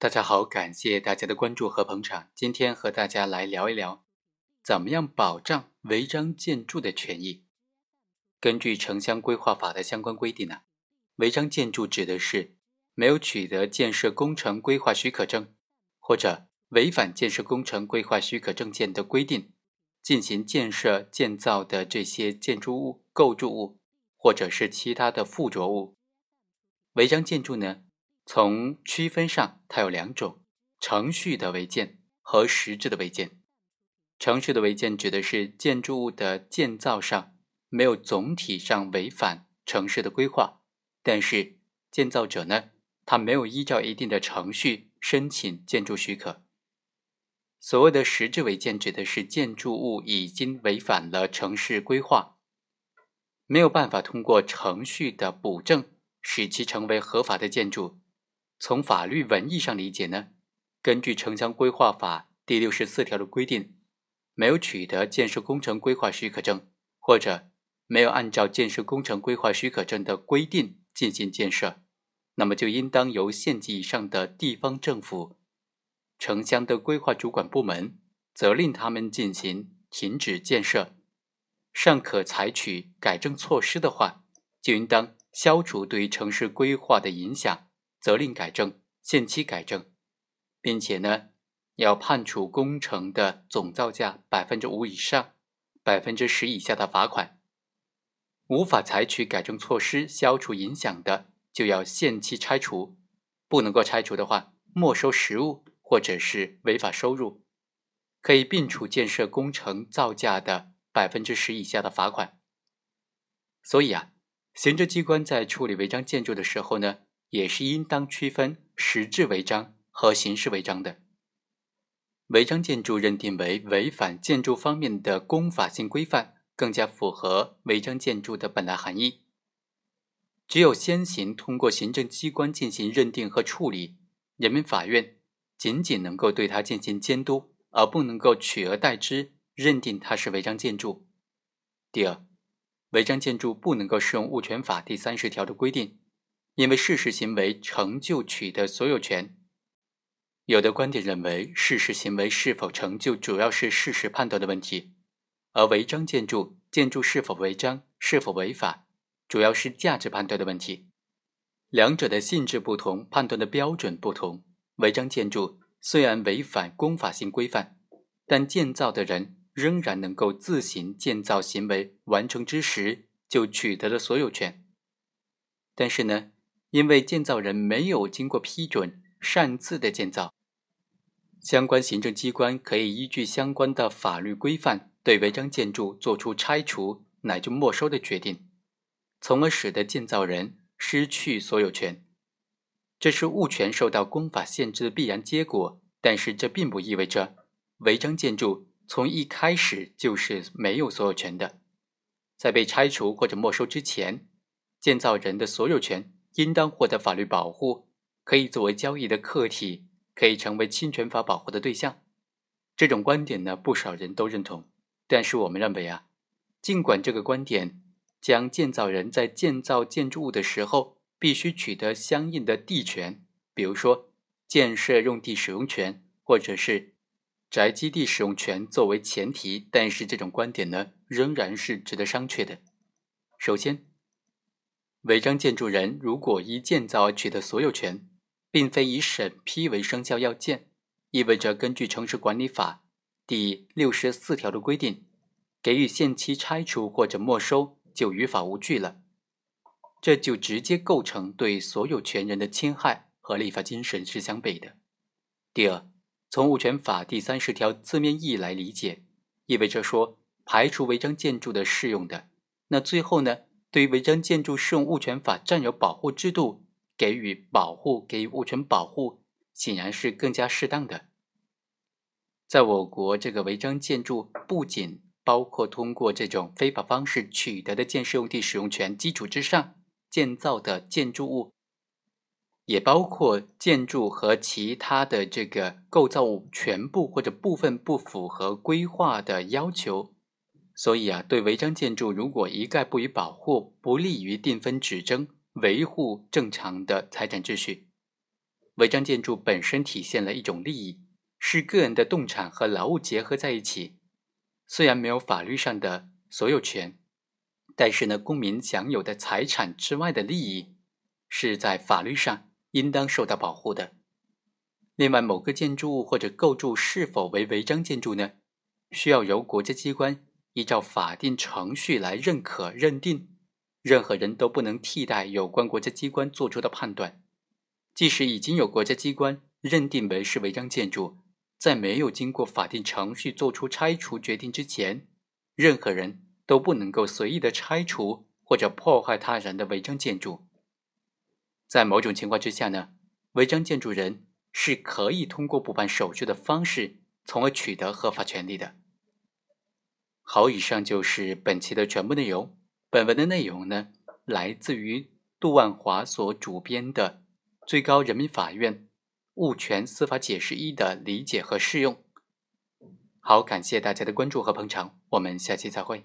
大家好，感谢大家的关注和捧场。今天和大家来聊一聊，怎么样保障违章建筑的权益。根据城乡规划法的相关规定呢，违章建筑指的是没有取得建设工程规划许可证，或者违反建设工程规划许可证件的规定进行建设建造的这些建筑物、构筑物，或者是其他的附着物。违章建筑呢？从区分上，它有两种：程序的违建和实质的违建。程序的违建指的是建筑物的建造上没有总体上违反城市的规划，但是建造者呢，他没有依照一定的程序申请建筑许可。所谓的实质违建指的是建筑物已经违反了城市规划，没有办法通过程序的补正使其成为合法的建筑。从法律文义上理解呢，根据城乡规划法第六十四条的规定，没有取得建设工程规划许可证，或者没有按照建设工程规划许可证的规定进行建设，那么就应当由县级以上的地方政府、城乡的规划主管部门责令他们进行停止建设。尚可采取改正措施的话，就应当消除对于城市规划的影响。责令改正、限期改正，并且呢，要判处工程的总造价百分之五以上、百分之十以下的罚款。无法采取改正措施消除影响的，就要限期拆除；不能够拆除的话，没收实物或者是违法收入，可以并处建设工程造价的百分之十以下的罚款。所以啊，行政机关在处理违章建筑的时候呢。也是应当区分实质违章和形式违章的。违章建筑认定为违反建筑方面的公法性规范，更加符合违章建筑的本来含义。只有先行通过行政机关进行认定和处理，人民法院仅仅能够对它进行监督，而不能够取而代之认定它是违章建筑。第二，违章建筑不能够适用物权法第三十条的规定。因为事实行为成就取得所有权，有的观点认为事实行为是否成就主要是事实判断的问题，而违章建筑建筑是否违章、是否违法，主要是价值判断的问题。两者的性质不同，判断的标准不同。违章建筑虽然违反公法性规范，但建造的人仍然能够自行建造行为完成之时就取得了所有权。但是呢？因为建造人没有经过批准擅自的建造，相关行政机关可以依据相关的法律规范，对违章建筑作出拆除乃至没收的决定，从而使得建造人失去所有权。这是物权受到公法限制的必然结果，但是这并不意味着违章建筑从一开始就是没有所有权的。在被拆除或者没收之前，建造人的所有权。应当获得法律保护，可以作为交易的客体，可以成为侵权法保护的对象。这种观点呢，不少人都认同。但是我们认为啊，尽管这个观点将建造人在建造建筑物的时候必须取得相应的地权，比如说建设用地使用权或者是宅基地使用权作为前提，但是这种观点呢，仍然是值得商榷的。首先。违章建筑人如果依建造而取得所有权，并非以审批为生效要件，意味着根据城市管理法第六十四条的规定，给予限期拆除或者没收就于法无据了，这就直接构成对所有权人的侵害，和立法精神是相悖的。第二，从物权法第三十条字面意义来理解，意味着说排除违章建筑的适用的，那最后呢？对于违章建筑适用物权法占有保护制度给予保护、给予物权保护，显然是更加适当的。在我国，这个违章建筑不仅包括通过这种非法方式取得的建设用地使用权基础之上建造的建筑物，也包括建筑和其他的这个构造物全部或者部分不符合规划的要求。所以啊，对违章建筑如果一概不予保护，不利于定分止争，维护正常的财产秩序。违章建筑本身体现了一种利益，是个人的动产和劳务结合在一起。虽然没有法律上的所有权，但是呢，公民享有的财产之外的利益，是在法律上应当受到保护的。另外，某个建筑物或者构筑是否为违章建筑呢？需要由国家机关依照法定程序来认可认定，任何人都不能替代有关国家机关做出的判断。即使已经有国家机关认定为是违章建筑，在没有经过法定程序做出拆除决定之前，任何人都不能够随意的拆除或者破坏他人的违章建筑。在某种情况之下呢，违章建筑人是可以通过补办手续的方式，从而取得合法权利的。好，以上就是本期的全部内容。本文的内容呢，来自于杜万华所主编的。最高人民法院物权司法解释一的理解和适用。好，感谢大家的关注和捧场，我们下期再会。